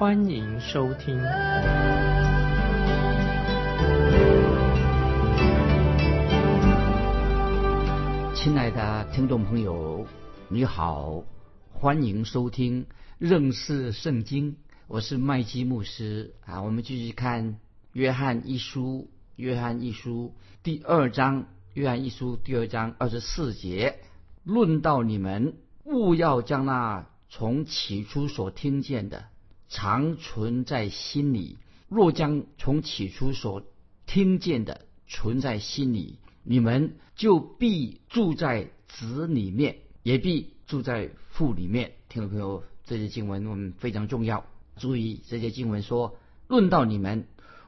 欢迎收听。亲爱的听众朋友，你好，欢迎收听认识圣经。我是麦基牧师啊，我们继续看约翰一书，约翰一书第二章。约翰一书第二章二十四节，论到你们，勿要将那从起初所听见的，常存在心里。若将从起初所听见的存在心里，你们就必住在子里面，也必住在父里面。听众朋友，这些经文我们非常重要。注意这些经文说，论到你们，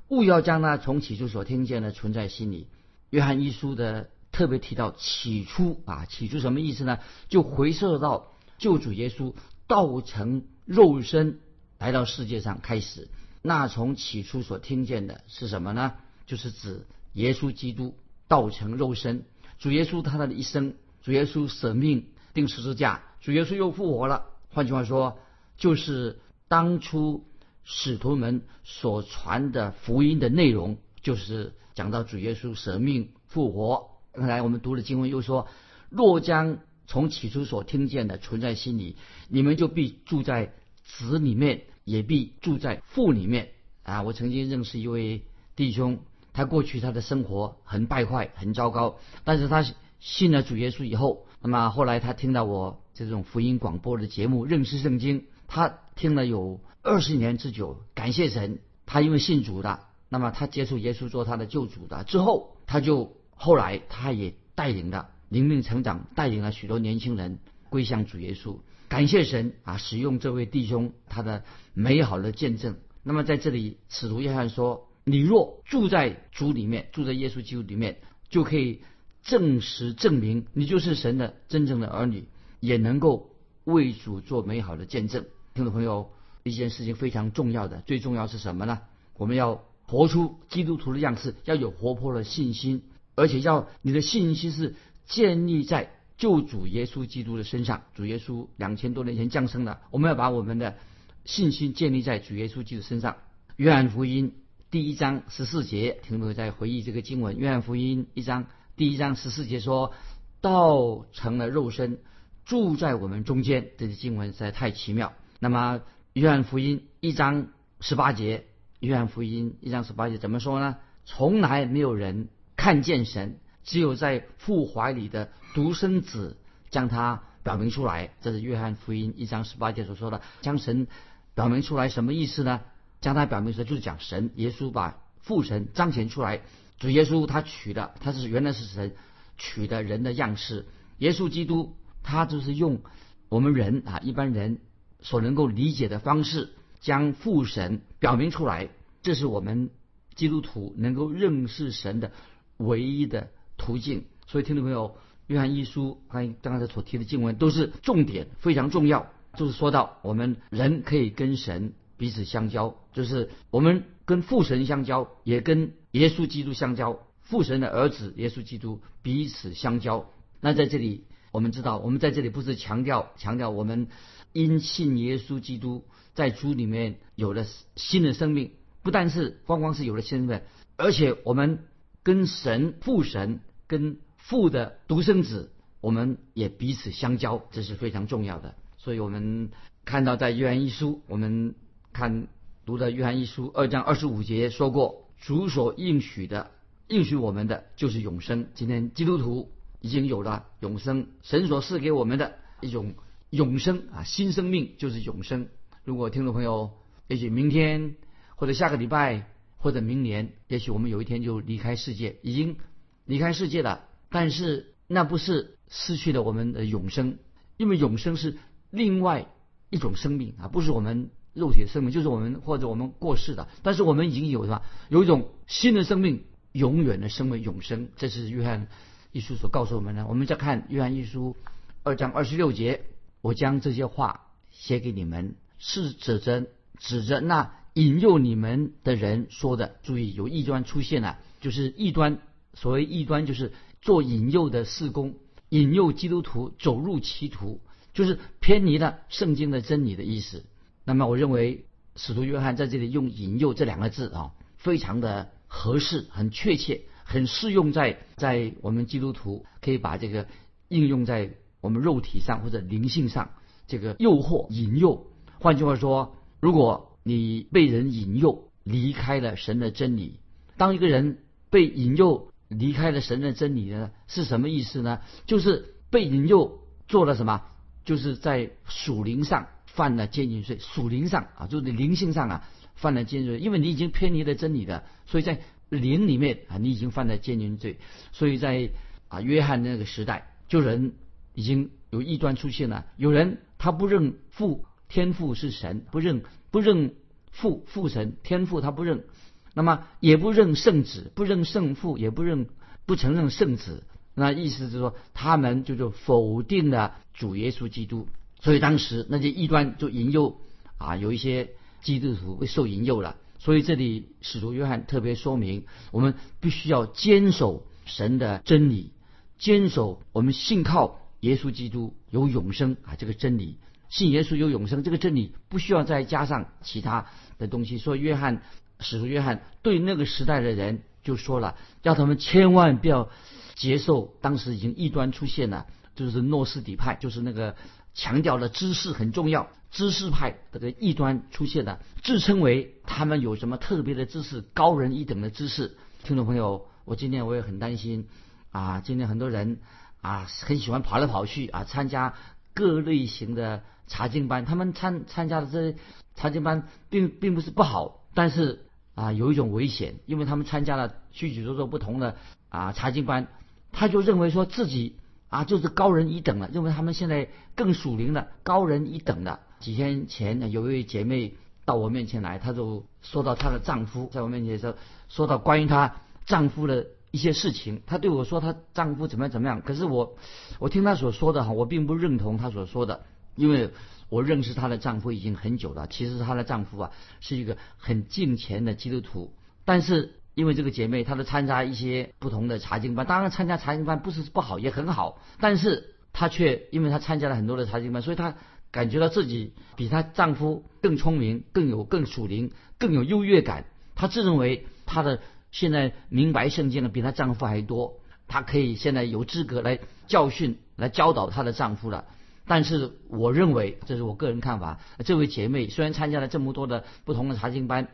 勿要将那从起初所听见的存在心里。约翰一书的特别提到起初啊，起初什么意思呢？就回溯到救主耶稣道成肉身来到世界上开始。那从起初所听见的是什么呢？就是指耶稣基督道成肉身。主耶稣他的一生，主耶稣舍命钉十字架，主耶稣又复活了。换句话说，就是当初使徒们所传的福音的内容，就是。讲到主耶稣舍命复活，刚才我们读的经文又说：若将从起初所听见的存在心里，你们就必住在子里面，也必住在父里面。啊，我曾经认识一位弟兄，他过去他的生活很败坏，很糟糕，但是他信了主耶稣以后，那么后来他听到我这种福音广播的节目，认识圣经，他听了有二十年之久，感谢神，他因为信主的。那么他接触耶稣做他的救主的之后，他就后来他也带领了灵命成长，带领了许多年轻人归向主耶稣。感谢神啊，使用这位弟兄他的美好的见证。那么在这里，使徒约翰说：“你若住在主里面，住在耶稣基督里面，就可以证实证明你就是神的真正的儿女，也能够为主做美好的见证。”听众朋友，一件事情非常重要的，最重要是什么呢？我们要。活出基督徒的样式，要有活泼的信心，而且要你的信心是建立在救主耶稣基督的身上。主耶稣两千多年前降生了，我们要把我们的信心建立在主耶稣基督身上。约翰福音第一章十四节，听众朋友在回忆这个经文。约翰福音一章第一章十四节说：“道成了肉身，住在我们中间。”这些经文实在太奇妙。那么约翰福音一章十八节。约翰福音一章十八节怎么说呢？从来没有人看见神，只有在父怀里的独生子将他表明出来。这是约翰福音一章十八节所说的，将神表明出来什么意思呢？将他表明出来就是讲神耶稣把父神彰显出来。主耶稣他取的他是原来是神取的人的样式，耶稣基督他就是用我们人啊一般人所能够理解的方式。将父神表明出来，这是我们基督徒能够认识神的唯一的途径。所以，听众朋友，约翰一书刚刚才所提的经文都是重点，非常重要。就是说到我们人可以跟神彼此相交，就是我们跟父神相交，也跟耶稣基督相交，父神的儿子耶稣基督彼此相交。那在这里，我们知道，我们在这里不是强调强调我们因信耶稣基督。在主里面有了新的生命，不但是光光是有了身份，而且我们跟神父神跟父的独生子，我们也彼此相交，这是非常重要的。所以我们看到在约翰一书，我们看读的约翰一书二章二十五节说过，主所应许的应许我们的就是永生。今天基督徒已经有了永生，神所赐给我们的一种永生啊，新生命就是永生。如果听众朋友，也许明天或者下个礼拜或者明年，也许我们有一天就离开世界，已经离开世界了。但是那不是失去了我们的永生，因为永生是另外一种生命啊，不是我们肉体的生命，就是我们或者我们过世的，但是我们已经有什么？有一种新的生命，永远的生命，永生。这是约翰一书所告诉我们的。我们再看约翰一书二章二十六节，我将这些话写给你们，是指着指着那引诱你们的人说的。注意，有异端出现了，就是异端。所谓异端，就是做引诱的事工，引诱基督徒走入歧途，就是偏离了圣经的真理的意思。那么，我认为使徒约翰在这里用“引诱”这两个字啊，非常的合适，很确切，很适用在在我们基督徒可以把这个应用在我们肉体上或者灵性上。这个诱惑、引诱，换句话说，如果你被人引诱离开了神的真理，当一个人被引诱离开了神的真理呢，是什么意思呢？就是被引诱做了什么？就是在属灵上。犯了奸淫罪，属灵上啊，就是灵性上啊，犯了奸淫罪，因为你已经偏离了真理的，所以在灵里面啊，你已经犯了奸淫罪，所以在啊约翰那个时代，就人已经有异端出现了，有人他不认父天父是神，不认不认父父神天父他不认，那么也不认圣子，不认圣父，也不认不承认圣子，那意思是说他们就是否定了主耶稣基督。所以当时那些异端就引诱啊，有一些基督徒会受引诱了。所以这里使徒约翰特别说明，我们必须要坚守神的真理，坚守我们信靠耶稣基督有永生啊这个真理，信耶稣有永生这个真理不需要再加上其他的东西。所以约翰使徒约翰对那个时代的人就说了，要他们千万不要接受当时已经异端出现了，就是诺斯底派，就是那个。强调了知识很重要，知识派这个异端出现了，自称为他们有什么特别的知识，高人一等的知识。听众朋友，我今天我也很担心啊，今天很多人啊很喜欢跑来跑去啊，参加各类型的查经班。他们参参加的这些查经班并并不是不好，但是啊有一种危险，因为他们参加了许许多多不同的啊查经班，他就认为说自己。啊，就是高人一等了，认为他们现在更属灵了，高人一等了。几天前呢，有一位姐妹到我面前来，她就说到她的丈夫，在我面前说说到关于她丈夫的一些事情。她对我说她丈夫怎么样怎么样，可是我我听她所说的哈，我并不认同她所说的，因为我认识她的丈夫已经很久了。其实她的丈夫啊是一个很敬虔的基督徒，但是。因为这个姐妹，她都参加一些不同的查经班。当然，参加查经班不是不好，也很好。但是她却因为她参加了很多的查经班，所以她感觉到自己比她丈夫更聪明、更有更属灵、更有优越感。她自认为她的现在明白圣经的比她丈夫还多，她可以现在有资格来教训、来教导她的丈夫了。但是我认为，这是我个人看法。这位姐妹虽然参加了这么多的不同的查经班，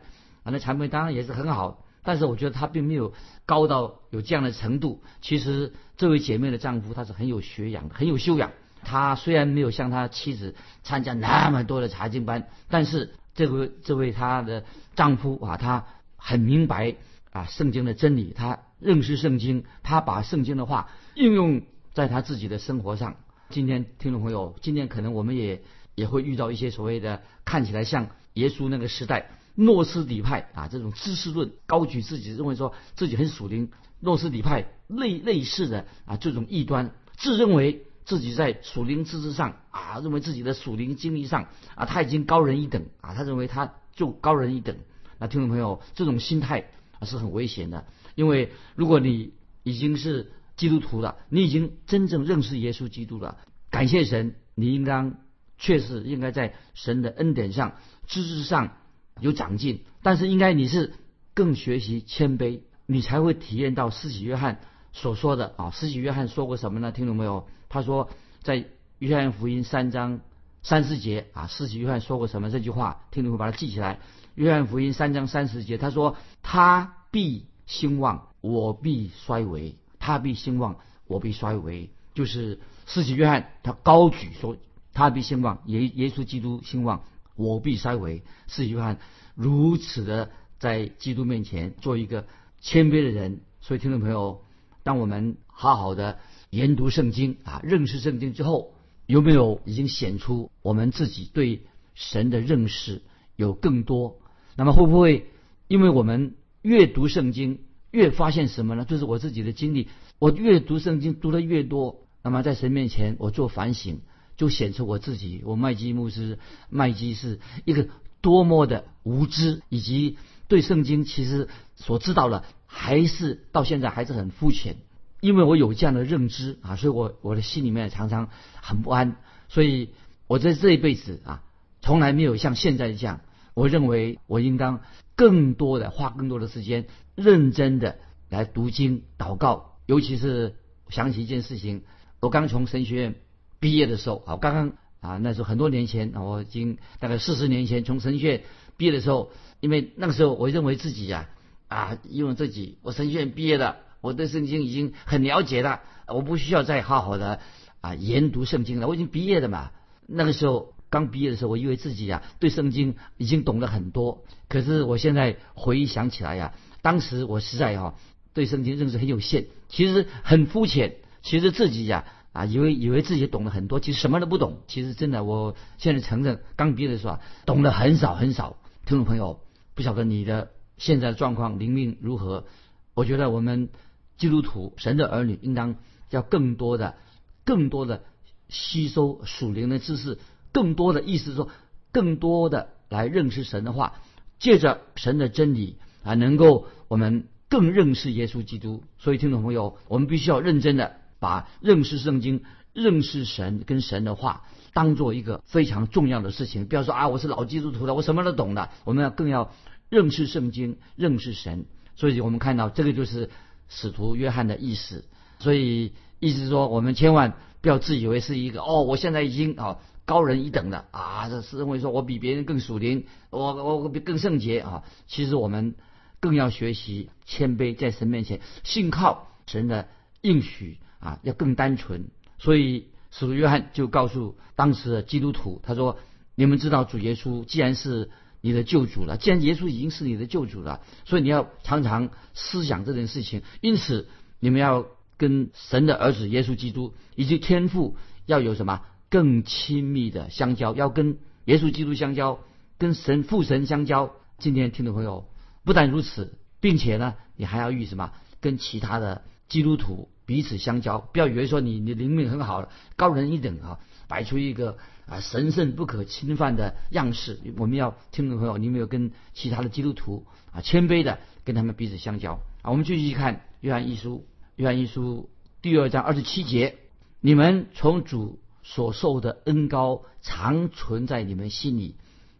啊，那查经当然也是很好。但是我觉得她并没有高到有这样的程度。其实这位姐妹的丈夫他是很有学养、很有修养。他虽然没有像他妻子参加那么多的查经班，但是这位这位他的丈夫啊，他很明白啊圣经的真理，他认识圣经，他把圣经的话应用在他自己的生活上。今天听众朋友，今天可能我们也也会遇到一些所谓的看起来像耶稣那个时代。诺斯底派啊，这种知识论高举自己，认为说自己很属灵。诺斯底派类类似的啊，这种异端，自认为自己在属灵知识上啊，认为自己的属灵经历上啊，他已经高人一等啊，他认为他就高人一等。那听众朋友，这种心态啊是很危险的，因为如果你已经是基督徒了，你已经真正认识耶稣基督了，感谢神，你应当确实应该在神的恩典上、知识上。有长进，但是应该你是更学习谦卑，你才会体验到施洗约翰所说的啊。施洗约翰说过什么呢？听懂没有？他说在约翰福音三章三十节啊，施洗约翰说过什么？这句话听懂没？把它记起来。约翰福音三章三十节，他说他必兴旺，我必衰微；他必兴旺，我必衰微。就是施洗约翰他高举说他必兴旺，耶耶稣基督兴旺。我必衰微，是约翰如此的在基督面前做一个谦卑的人。所以，听众朋友，当我们好好的研读圣经啊，认识圣经之后，有没有已经显出我们自己对神的认识有更多。那么会不会因为我们阅读圣经，越发现什么呢？就是我自己的经历。我越读圣经读的越多，那么在神面前我做反省，就显出我自己，我麦基牧师麦基是一个多么的无知，以及对圣经其实所知道的还是到现在还是很肤浅。因为我有这样的认知啊，所以我我的心里面常常很不安。所以我在这一辈子啊，从来没有像现在这样。我认为我应当更多的花更多的时间，认真的来读经、祷告。尤其是想起一件事情，我刚从神学院毕业的时候，啊，刚刚啊，那时候很多年前，我已经大概四十年前从神学院毕业的时候，因为那个时候我认为自己呀，啊，因为自己我神学院毕业的。我对圣经已经很了解了，我不需要再好好的啊研读圣经了。我已经毕业了嘛。那个时候刚毕业的时候，我以为自己呀对圣经已经懂了很多。可是我现在回想起来呀，当时我实在哈对圣经认识很有限，其实很肤浅。其实自己呀啊以为以为自己懂了很多，其实什么都不懂。其实真的，我现在承认，刚毕业的时候啊懂得很少很少。听众朋友，不晓得你的现在的状况灵命如何？我觉得我们。基督徒，神的儿女应当要更多的、更多的吸收属灵的知识，更多的意思说，更多的来认识神的话，借着神的真理啊，能够我们更认识耶稣基督。所以，听众朋友，我们必须要认真的把认识圣经、认识神跟神的话当做一个非常重要的事情。不要说啊，我是老基督徒了，我什么都懂的。我们要更要认识圣经、认识神。所以我们看到这个就是。使徒约翰的意思，所以意思说，我们千万不要自以为是一个哦，我现在已经啊高人一等了啊，这是认为说我比别人更属灵，我我比更圣洁啊。其实我们更要学习谦卑，在神面前信靠神的应许啊，要更单纯。所以使徒约翰就告诉当时的基督徒，他说：“你们知道主耶稣既然是。”你的救主了，既然耶稣已经是你的救主了，所以你要常常思想这件事情。因此，你们要跟神的儿子耶稣基督以及天父要有什么更亲密的相交，要跟耶稣基督相交，跟神父神相交。今天听众朋友，不但如此，并且呢，你还要与什么跟其他的基督徒彼此相交。不要以为说你你灵命很好，高人一等啊，摆出一个。啊，神圣不可侵犯的样式，我们要听众朋友，你有没有跟其他的基督徒啊，谦卑的跟他们彼此相交啊。我们继续看约翰一书，约翰一书第二章二十七节：你们从主所受的恩高常存在你们心里，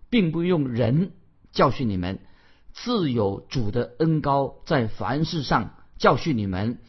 并不用人教训你们，自有主的恩高在凡事上教训你们。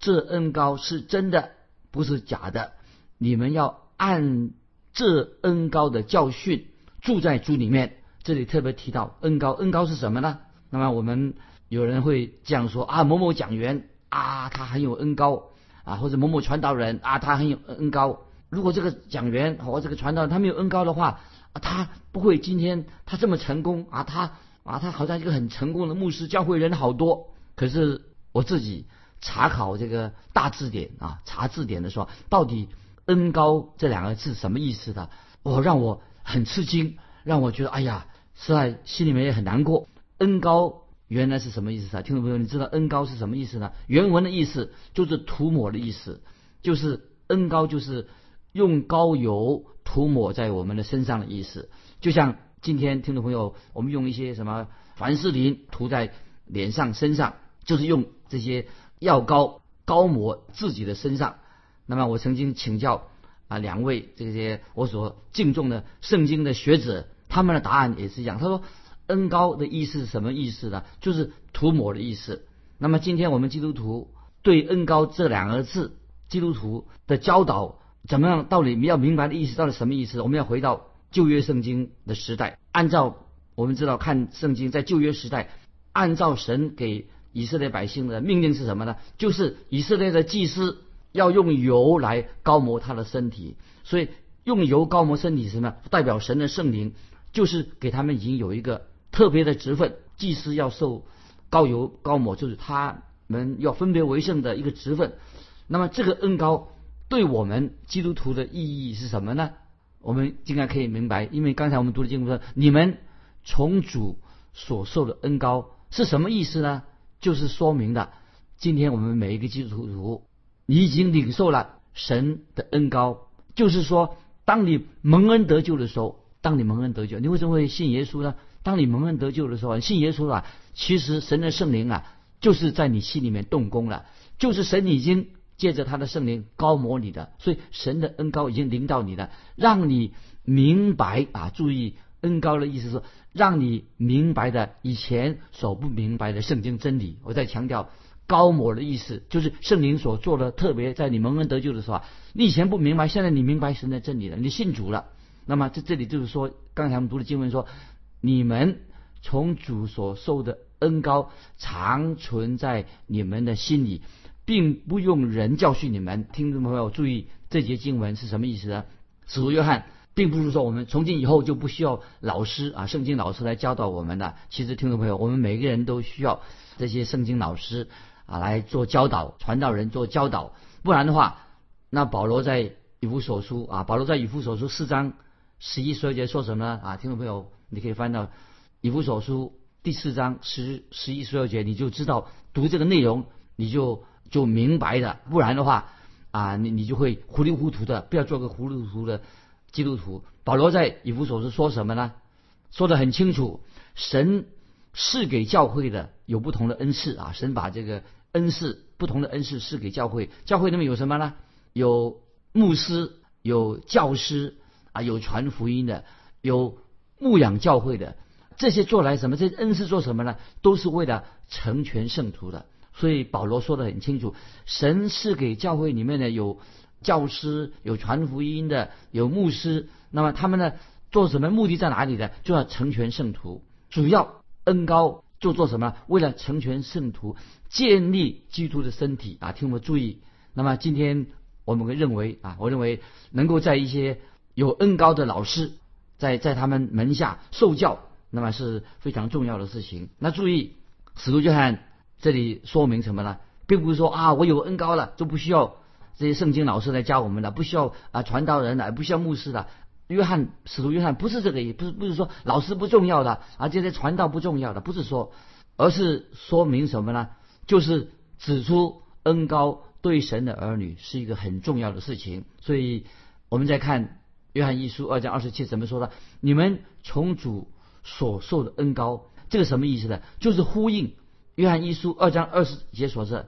这恩高是真的，不是假的。你们要按。这恩高的教训住在主里面，这里特别提到恩高，恩高是什么呢？那么我们有人会这样说啊，某某讲员啊，他很有恩高啊，或者某某传道人啊，他很有恩高。如果这个讲员和这个传道人他没有恩高的话，他不会今天他这么成功啊，他啊，他好像一个很成功的牧师，教会人好多。可是我自己查考这个大字典啊，查字典的时候，到底。恩高这两个字什么意思的？我让我很吃惊，让我觉得哎呀，实在心里面也很难过。恩高原来是什么意思啊？听众朋友，你知道恩高是什么意思呢？原文的意思就是涂抹的意思，就是恩高就是用膏油涂抹在我们的身上的意思。就像今天听众朋友，我们用一些什么凡士林涂在脸上、身上，就是用这些药膏膏抹自己的身上。那么我曾经请教啊两位这些我所敬重的圣经的学者，他们的答案也是一样。他说恩高的意思是什么意思呢？就是涂抹的意思。那么今天我们基督徒对恩高这两个字，基督徒的教导怎么样？到底你要明白的意思到底什么意思？我们要回到旧约圣经的时代，按照我们知道看圣经在旧约时代，按照神给以色列百姓的命令是什么呢？就是以色列的祭司。要用油来高摩他的身体，所以用油高摩身体是什么？代表神的圣灵，就是给他们已经有一个特别的职分，祭司要受高油高抹，就是他们要分别为圣的一个职分。那么这个恩高对我们基督徒的意义是什么呢？我们应该可以明白，因为刚才我们读的经文说，你们从主所受的恩高是什么意思呢？就是说明了，今天我们每一个基督徒，你已经领受了神的恩高，就是说，当你蒙恩得救的时候，当你蒙恩得救，你为什么会信耶稣呢？当你蒙恩得救的时候，信耶稣了，其实神的圣灵啊，就是在你心里面动工了，就是神已经借着他的圣灵高摩你的，所以神的恩高已经临到你了，让你明白啊，注意恩高的意思是。让你明白的以前所不明白的圣经真理，我在强调高摩的意思，就是圣灵所做的特别在你蒙恩得救的时候，你以前不明白，现在你明白神的真理了，你信主了。那么在这里就是说，刚才我们读的经文说，你们从主所受的恩高常存在你们的心里，并不用人教训你们。听众朋友注意，这节经文是什么意思呢？使徒约翰。并不是说我们从今以后就不需要老师啊，圣经老师来教导我们的。其实听众朋友，我们每个人都需要这些圣经老师啊来做教导，传道人做教导。不然的话，那保罗在以弗所书啊，保罗在以弗所书四章十一十二节说什么呢？啊，听众朋友，你可以翻到以弗所书第四章十十一十二节，你就知道读这个内容，你就就明白的。不然的话啊，你你就会糊里糊涂的，不要做个糊里糊涂的。基督徒保罗在以弗所书说什么呢？说的很清楚，神是给教会的有不同的恩赐啊，神把这个恩赐不同的恩赐是给教会。教会里面有什么呢？有牧师，有教师啊，有传福音的，有牧养教会的。这些做来什么？这恩赐做什么呢？都是为了成全圣徒的。所以保罗说的很清楚，神是给教会里面的有。教师有传福音的，有牧师，那么他们呢做什么？目的在哪里呢？就要成全圣徒，主要恩高就做什么？为了成全圣徒，建立基督的身体啊！听我们注意。那么今天我们会认为啊，我认为能够在一些有恩高的老师在在他们门下受教，那么是非常重要的事情。那注意，使徒约翰这里说明什么呢？并不是说啊，我有恩高了就不需要。这些圣经老师来教我们了，不需要啊传道人了，不需要牧师了。约翰使徒约翰不是这个意，不是不是说老师不重要的，啊这些传道不重要的，不是说，而是说明什么呢？就是指出恩高对神的儿女是一个很重要的事情。所以我们再看约翰一书二章二十七怎么说的？你们从主所受的恩高，这个什么意思呢？就是呼应约翰一书二章二十节所说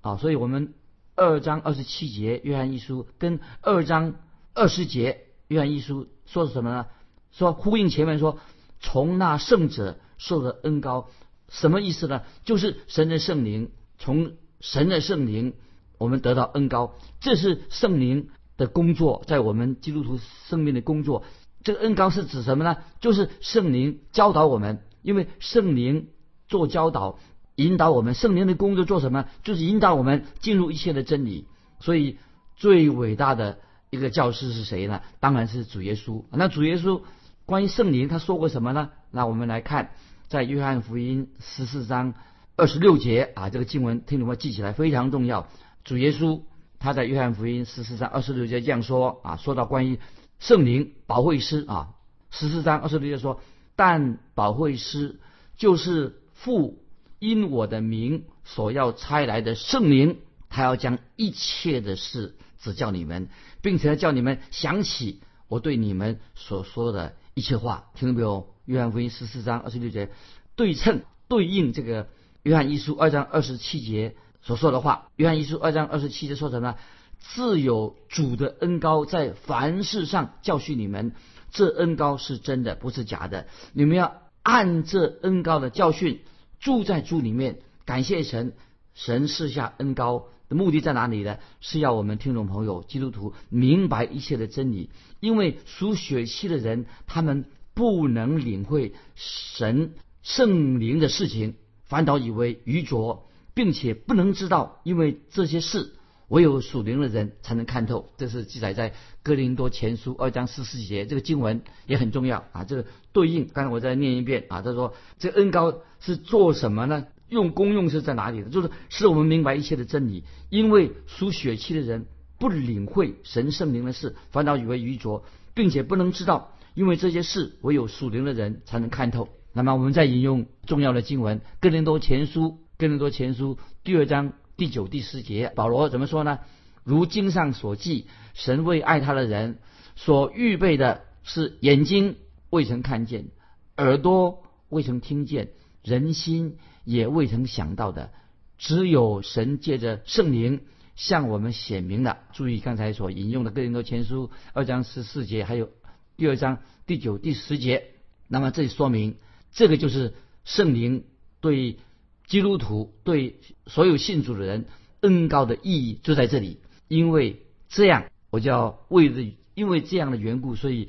啊，所以我们。二章二十七节约翰一书跟二章二十节约翰一书说的什么呢？说呼应前面说从那圣者受的恩高，什么意思呢？就是神的圣灵从神的圣灵我们得到恩高，这是圣灵的工作，在我们基督徒生命的工作。这个恩高是指什么呢？就是圣灵教导我们，因为圣灵做教导。引导我们圣灵的工作做什么？就是引导我们进入一切的真理。所以最伟大的一个教师是谁呢？当然是主耶稣。那主耶稣关于圣灵他说过什么呢？那我们来看，在约翰福音十四章二十六节啊，这个经文听懂们记起来非常重要。主耶稣他在约翰福音十四章二十六节这样说啊，说到关于圣灵保惠师啊，十四章二十六节说，但保惠师就是父。因我的名所要差来的圣灵，他要将一切的事指教你们，并且叫你们想起我对你们所说的一切话。听到没有？约翰福音十四章二十六节对称对应这个约翰一书二章二十七节所说的话。约翰一书二章二十七节说什么？自有主的恩高在凡事上教训你们，这恩高是真的，不是假的。你们要按这恩高的教训。住在主里面，感谢神，神赐下恩高的目的在哪里呢？是要我们听众朋友基督徒明白一切的真理。因为属血气的人，他们不能领会神圣灵的事情，反倒以为愚拙，并且不能知道，因为这些事唯有属灵的人才能看透。这是记载在哥林多前书二章十四节，这个经文也很重要啊。这个对应，刚才我再念一遍啊。他说这恩高。是做什么呢？用功用是在哪里的？就是使我们明白一切的真理。因为属血气的人不领会神圣灵的事，反倒以为愚拙，并且不能知道，因为这些事唯有属灵的人才能看透。那么我们再引用重要的经文《哥林多前书》，《哥林多前书》第二章第九、第十节，保罗怎么说呢？如经上所记，神为爱他的人所预备的是眼睛未曾看见，耳朵未曾听见，人心也未曾想到的，只有神借着圣灵向我们显明了。注意刚才所引用的《哥林多前书》二章十四节，还有第二章第九、第十节。那么这说明。这个就是圣灵对基督徒、对所有信主的人恩高的意义就在这里。因为这样，我就要为了因为这样的缘故，所以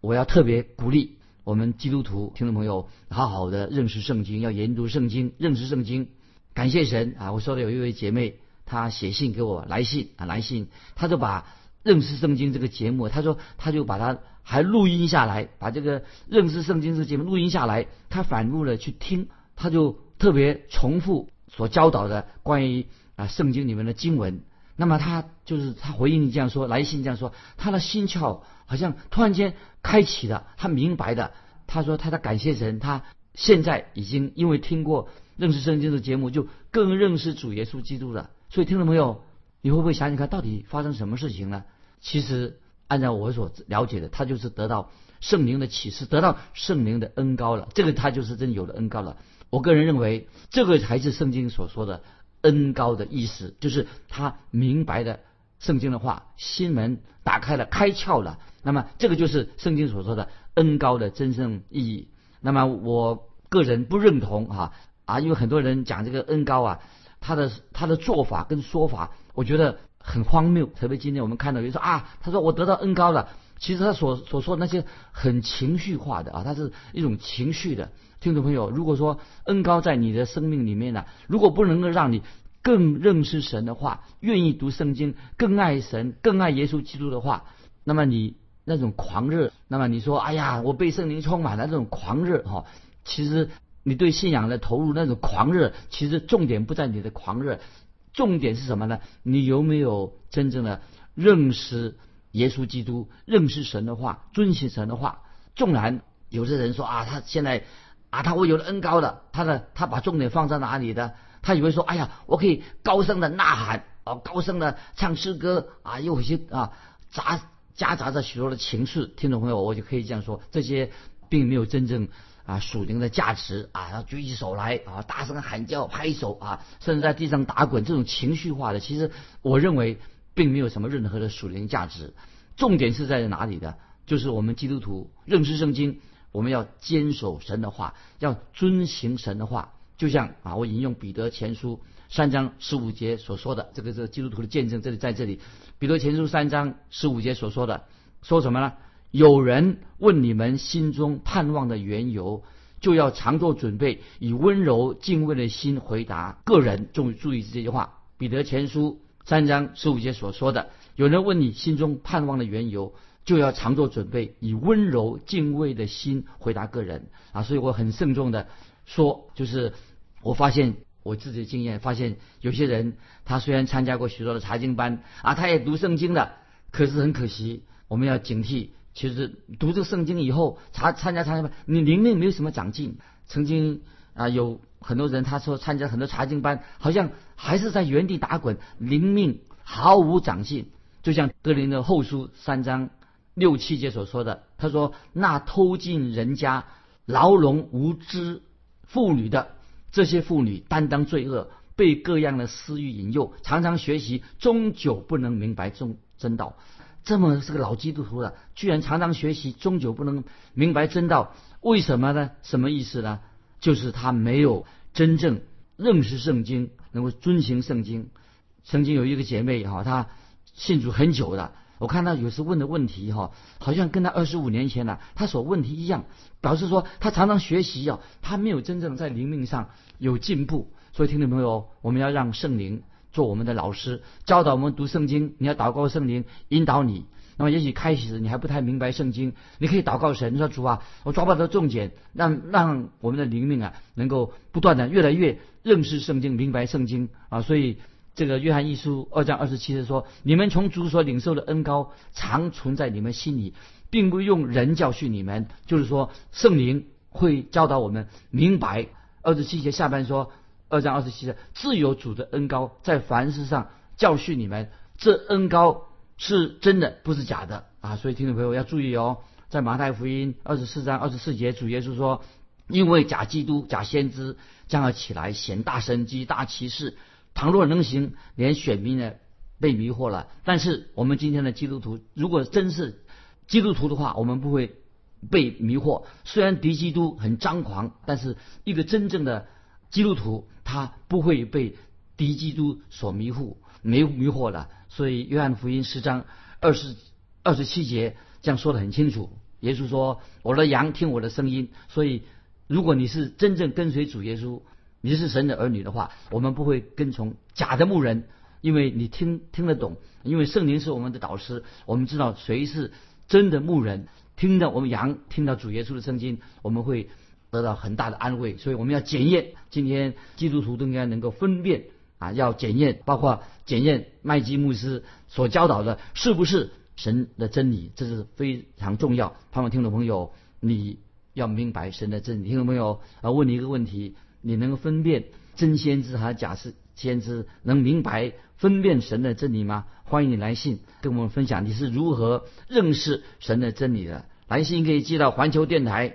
我要特别鼓励我们基督徒听众朋友，好好的认识圣经，要研读圣经，认识圣经。感谢神啊！我说的有一位姐妹，她写信给我来信啊，来信，她就把认识圣经这个节目，她说她就把它。还录音下来，把这个认识圣经这节目录音下来，她反复的去听，她就特别重复所教导的关于啊圣经里面的经文。那么他就是他回应这样说，来信这样说，他的心窍好像突然间开启了，他明白的。他说他在感谢神，他现在已经因为听过认识圣经的节目，就更认识主耶稣基督了。所以听众朋友，你会不会想想看，到底发生什么事情呢？其实。按照我所了解的，他就是得到圣灵的启示，得到圣灵的恩高了。这个他就是真有了恩高了。我个人认为，这个才是圣经所说的恩高的意思，就是他明白的圣经的话，心门打开了，开窍了。那么这个就是圣经所说的恩高的真正意义。那么我个人不认同啊啊，因为很多人讲这个恩高啊，他的他的做法跟说法，我觉得。很荒谬，特别今天我们看到有人说啊，他说我得到恩高了，其实他所所说那些很情绪化的啊，他是一种情绪的。听众朋友，如果说恩高在你的生命里面呢，如果不能够让你更认识神的话，愿意读圣经，更爱神，更爱耶稣基督的话，那么你那种狂热，那么你说哎呀，我被圣灵充满了这种狂热哈，其实你对信仰的投入那种狂热，其实重点不在你的狂热。重点是什么呢？你有没有真正的认识耶稣基督，认识神的话，遵循神的话？纵然有些人说啊，他现在啊，他会有了恩高的，他的他把重点放在哪里的？他以为说，哎呀，我可以高声的呐喊，啊，高声的唱诗歌啊，又有些啊杂夹杂着许多的情绪。听众朋友，我就可以这样说，这些并没有真正。啊，属灵的价值啊，要举起手来啊，大声喊叫、拍手啊，甚至在地上打滚，这种情绪化的，其实我认为并没有什么任何的属灵价值。重点是在哪里的？就是我们基督徒认识圣经，我们要坚守神的话，要遵行神的话。就像啊，我引用彼得前书三章十五节所说的，这个是基督徒的见证。这里在这里，彼得前书三章十五节所说的，说什么呢？有人问你们心中盼望的缘由，就要常做准备，以温柔敬畏的心回答。个人注注意这句话，彼得前书三章十五节所说的。有人问你心中盼望的缘由，就要常做准备，以温柔敬畏的心回答个人啊。所以我很慎重的说，就是我发现我自己的经验，发现有些人他虽然参加过许多的查经班啊，他也读圣经的，可是很可惜，我们要警惕。其实读这圣经以后，查参加查经班，你灵命没有什么长进。曾经啊，有很多人他说参加很多查经班，好像还是在原地打滚，灵命毫无长进。就像格林的后书三章六七节所说的，他说：“那偷进人家牢笼无知妇女的这些妇女，担当罪恶，被各样的私欲引诱，常常学习，终究不能明白真真道。”这么是个老基督徒了，居然常常学习，终究不能明白真道，为什么呢？什么意思呢？就是他没有真正认识圣经，能够遵行圣经。曾经有一个姐妹哈，她信主很久的，我看她有时问的问题哈，好像跟她二十五年前呢，她所问题一样，表示说她常常学习啊，她没有真正在灵命上有进步。所以听众朋友，我们要让圣灵。做我们的老师，教导我们读圣经。你要祷告圣灵引导你。那么也许开始你还不太明白圣经，你可以祷告神，说主啊，我抓不到重点，让让我们的灵命啊能够不断的越来越认识圣经，明白圣经啊。所以这个约翰一书二章二十七节说：“你们从主所领受的恩高常存在你们心里，并不用人教训你们。”就是说，圣灵会教导我们明白。二十七节下半说，二章二十七节，自有主的恩高在凡事上教训你们，这恩高是真的，不是假的啊！所以听众朋友要注意哦，在马太福音二十四章二十四节，主耶稣说：“因为假基督、假先知。”将要起来显大神机、大骑士，倘若能行，连选民呢被迷惑了。但是我们今天的基督徒，如果真是基督徒的话，我们不会被迷惑。虽然敌基督很张狂，但是一个真正的基督徒，他不会被敌基督所迷惑、迷迷惑了。所以约翰福音十章二十二十七节这样说的很清楚。耶稣说：“我的羊听我的声音。”所以。如果你是真正跟随主耶稣，你是神的儿女的话，我们不会跟从假的牧人，因为你听听得懂，因为圣灵是我们的导师，我们知道谁是真的牧人。听到我们羊听到主耶稣的声音，我们会得到很大的安慰。所以我们要检验，今天基督徒都应该能够分辨啊，要检验，包括检验麦基牧师所教导的是不是神的真理，这是非常重要。盼望听众朋友你。要明白神的真理，听众朋友？啊，问你一个问题：你能够分辨真先知还是假是先知？能明白分辨神的真理吗？欢迎你来信跟我们分享你是如何认识神的真理的。来信可以寄到环球电台